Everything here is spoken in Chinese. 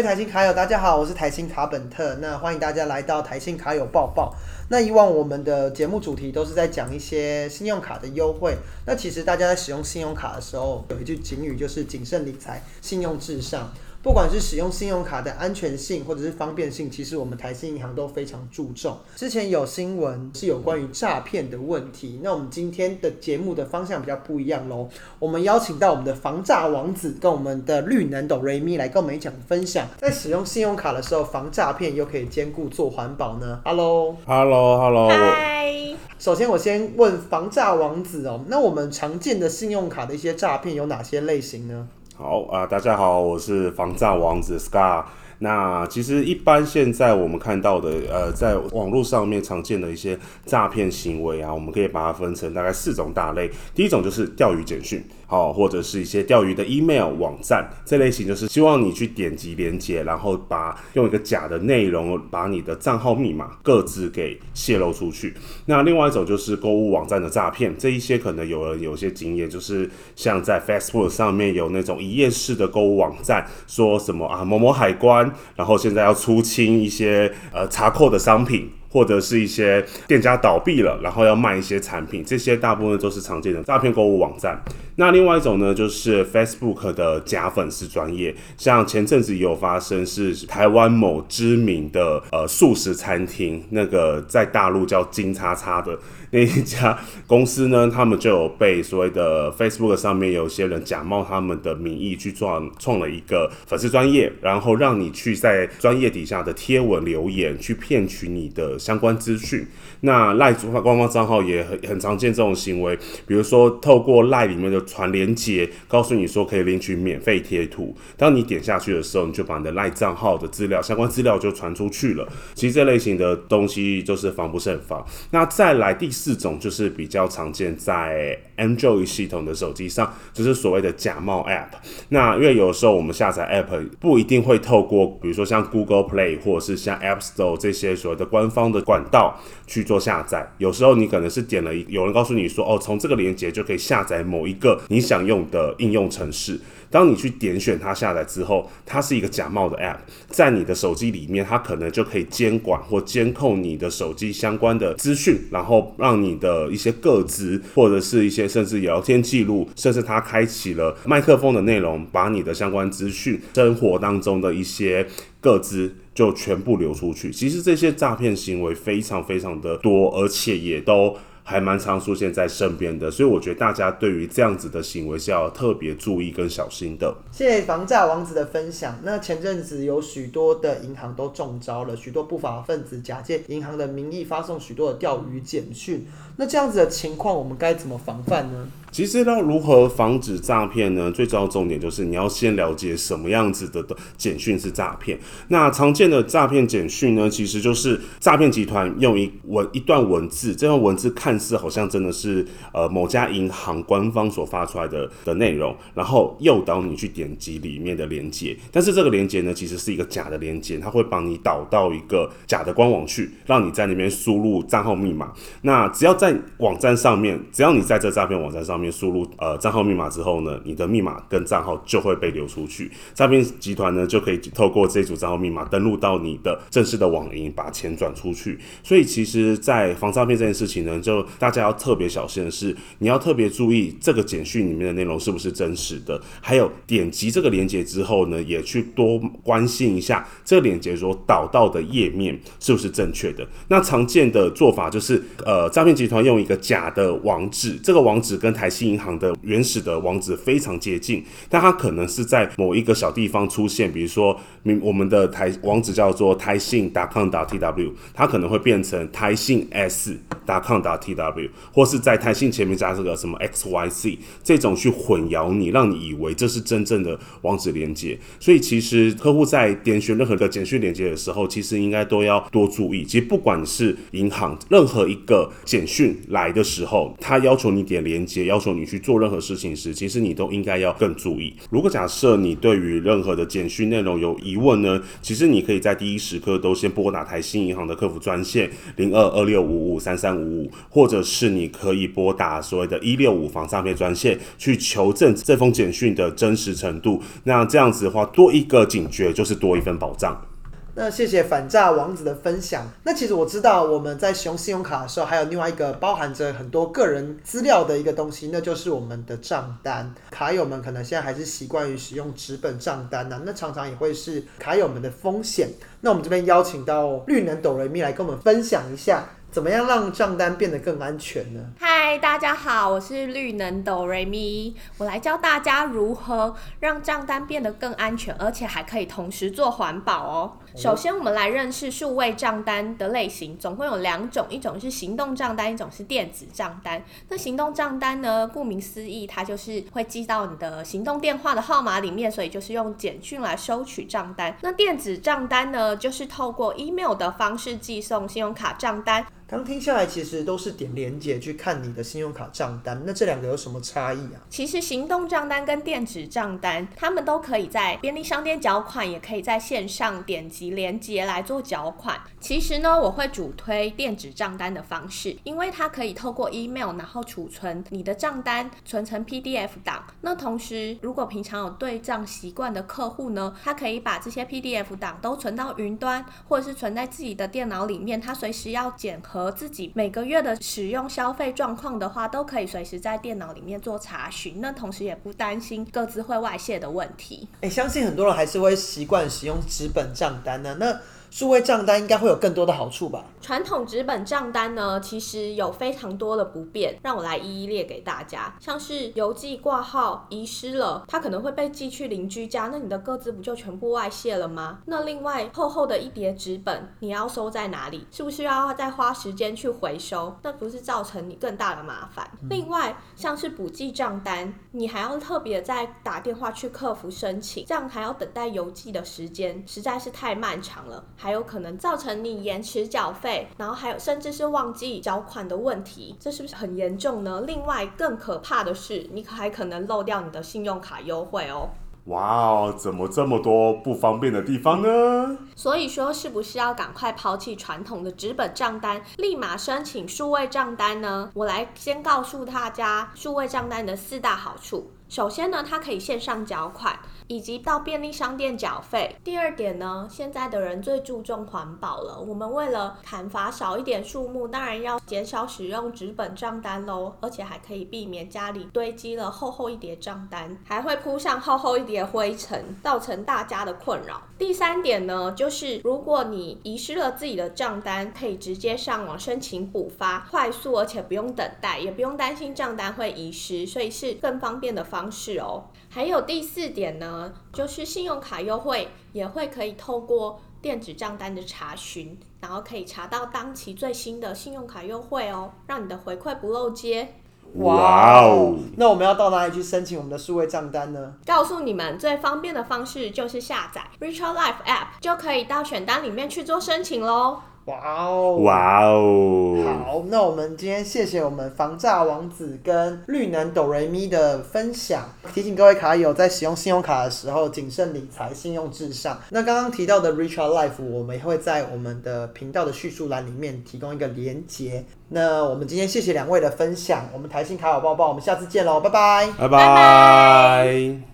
位台新卡友，大家好，我是台新卡本特。那欢迎大家来到台新卡友报报。那以往我们的节目主题都是在讲一些信用卡的优惠。那其实大家在使用信用卡的时候，有一句警语就是谨慎理财，信用至上。不管是使用信用卡的安全性或者是方便性，其实我们台新银行都非常注重。之前有新闻是有关于诈骗的问题，那我们今天的节目的方向比较不一样喽。我们邀请到我们的防诈王子跟我们的绿能斗瑞咪来跟我们一讲分享，在使用信用卡的时候防诈骗又可以兼顾做环保呢。Hello，Hello，Hello。嗨。首先我先问防诈王子哦，那我们常见的信用卡的一些诈骗有哪些类型呢？好啊，大家好，我是防诈王子 Scar。那其实一般现在我们看到的，呃，在网络上面常见的一些诈骗行为啊，我们可以把它分成大概四种大类。第一种就是钓鱼简讯。好，或者是一些钓鱼的 email 网站这类型，就是希望你去点击连接，然后把用一个假的内容把你的账号密码各自给泄露出去。那另外一种就是购物网站的诈骗，这一些可能有人有些经验，就是像在 Facebook 上面有那种一夜市的购物网站，说什么啊某某海关，然后现在要出清一些呃查扣的商品。或者是一些店家倒闭了，然后要卖一些产品，这些大部分都是常见的诈骗购物网站。那另外一种呢，就是 Facebook 的假粉丝专业，像前阵子也有发生是台湾某知名的呃素食餐厅，那个在大陆叫金叉叉的。那一家公司呢，他们就有被所谓的 Facebook 上面有些人假冒他们的名义去创创了一个粉丝专业，然后让你去在专业底下的贴文留言，去骗取你的相关资讯。那赖主官方账号也很很常见这种行为，比如说透过赖里面的传连接，告诉你说可以领取免费贴图，当你点下去的时候，你就把你的赖账号的资料相关资料就传出去了。其实这类型的东西就是防不胜防。那再来第。四种就是比较常见在 Android 系统的手机上，就是所谓的假冒 App。那因为有时候我们下载 App 不一定会透过，比如说像 Google Play 或者是像 App Store 这些所谓的官方的管道去做下载。有时候你可能是点了，有人告诉你说，哦，从这个链接就可以下载某一个你想用的应用程式。当你去点选它下载之后，它是一个假冒的 App，在你的手机里面，它可能就可以监管或监控你的手机相关的资讯，然后让你的一些个资或者是一些甚至聊天记录，甚至它开启了麦克风的内容，把你的相关资讯、生活当中的一些个资就全部流出去。其实这些诈骗行为非常非常的多，而且也都。还蛮常出现在身边的，所以我觉得大家对于这样子的行为是要特别注意跟小心的。谢谢房价王子的分享。那前阵子有许多的银行都中招了，许多不法分子假借银行的名义发送许多的钓鱼简讯。那这样子的情况，我们该怎么防范呢？其实要如何防止诈骗呢？最重要重点就是你要先了解什么样子的简讯是诈骗。那常见的诈骗简讯呢，其实就是诈骗集团用一文一段文字，这段文字看似好像真的是呃某家银行官方所发出来的的内容，然后诱导你去点击里面的链接。但是这个链接呢，其实是一个假的链接，它会帮你导到一个假的官网去，让你在那边输入账号密码。那只要在网站上面，只要你在这诈骗网站上。面输入呃账号密码之后呢，你的密码跟账号就会被流出去，诈骗集团呢就可以透过这组账号密码登录到你的正式的网银，把钱转出去。所以其实，在防诈骗这件事情呢，就大家要特别小心的是，你要特别注意这个简讯里面的内容是不是真实的，还有点击这个链接之后呢，也去多关心一下这个链接所导到的页面是不是正确的。那常见的做法就是，呃，诈骗集团用一个假的网址，这个网址跟台新银行的原始的网址非常接近，但它可能是在某一个小地方出现，比如说明，我们的台网址叫做台信 .com .tw，它可能会变成台信 s .com .tw，或是在台信前面加这个什么 xyc，这种去混淆你，让你以为这是真正的网址连接。所以其实客户在点选任何的简讯连接的时候，其实应该都要多注意。其实不管是银行任何一个简讯来的时候，他要求你点连接，要求你去做任何事情时，其实你都应该要更注意。如果假设你对于任何的简讯内容有疑问呢，其实你可以在第一时刻都先拨打台新银行的客服专线零二二六五五三三五五，或者是你可以拨打所谓的一六五防诈骗专线去求证这封简讯的真实程度。那这样子的话，多一个警觉就是多一份保障。那谢谢反诈王子的分享。那其实我知道我们在使用信用卡的时候，还有另外一个包含着很多个人资料的一个东西，那就是我们的账单。卡友们可能现在还是习惯于使用纸本账单呢、那常常也会是卡友们的风险。那我们这边邀请到绿能哆瑞咪来跟我们分享一下，怎么样让账单变得更安全呢？嗨，大家好，我是绿能哆瑞咪，我来教大家如何让账单变得更安全，而且还可以同时做环保哦。首先，我们来认识数位账单的类型，总共有两种，一种是行动账单，一种是电子账单。那行动账单呢，顾名思义，它就是会寄到你的行动电话的号码里面，所以就是用简讯来收取账单。那电子账单呢，就是透过 email 的方式寄送信用卡账单。刚听下来，其实都是点连接去看你的信用卡账单，那这两个有什么差异啊？其实行动账单跟电子账单，他们都可以在便利商店缴款，也可以在线上点击及连接来做缴款。其实呢，我会主推电子账单的方式，因为它可以透过 email，然后储存你的账单，存成 PDF 档。那同时，如果平常有对账习惯的客户呢，他可以把这些 PDF 档都存到云端，或者是存在自己的电脑里面，他随时要检核自己每个月的使用消费状况的话，都可以随时在电脑里面做查询。那同时也不担心各自会外泄的问题。哎、相信很多人还是会习惯使用纸本账单呢、那数位账单应该会有更多的好处吧？传统纸本账单呢，其实有非常多的不便，让我来一一列给大家。像是邮寄挂号遗失了，它可能会被寄去邻居家，那你的各自不就全部外泄了吗？那另外厚厚的一叠纸本，你要收在哪里？是不是要再花时间去回收？那不是造成你更大的麻烦？另外像是补寄账单，你还要特别再打电话去客服申请，这样还要等待邮寄的时间，实在是太漫长了。还有可能造成你延迟缴费，然后还有甚至是忘记缴款的问题，这是不是很严重呢？另外更可怕的是，你还可能漏掉你的信用卡优惠哦。哇哦，怎么这么多不方便的地方呢？所以说，是不是要赶快抛弃传统的纸本账单，立马申请数位账单呢？我来先告诉大家数位账单的四大好处。首先呢，它可以线上缴款，以及到便利商店缴费。第二点呢，现在的人最注重环保了，我们为了砍伐少一点树木，当然要减少使用纸本账单喽，而且还可以避免家里堆积了厚厚一叠账单，还会铺上厚厚一叠灰尘，造成大家的困扰。第三点呢，就是如果你遗失了自己的账单，可以直接上网申请补发，快速而且不用等待，也不用担心账单会遗失，所以是更方便的方式哦。还有第四点呢，就是信用卡优惠也会可以透过电子账单的查询，然后可以查到当期最新的信用卡优惠哦，让你的回馈不漏接。哇哦！那我们要到哪里去申请我们的数位账单呢？告诉你们最方便的方式就是下载 Richard Life App，就可以到选单里面去做申请喽。哇哦！哇哦！好，那我们今天谢谢我们防诈王子跟绿能哆瑞咪的分享，提醒各位卡友在使用信用卡的时候谨慎理财，信用至上。那刚刚提到的 Richard Life，我们也会在我们的频道的叙述栏里面提供一个连结。那我们今天谢谢两位的分享，我们台信卡友抱抱，我们下次见喽，拜拜。拜拜拜拜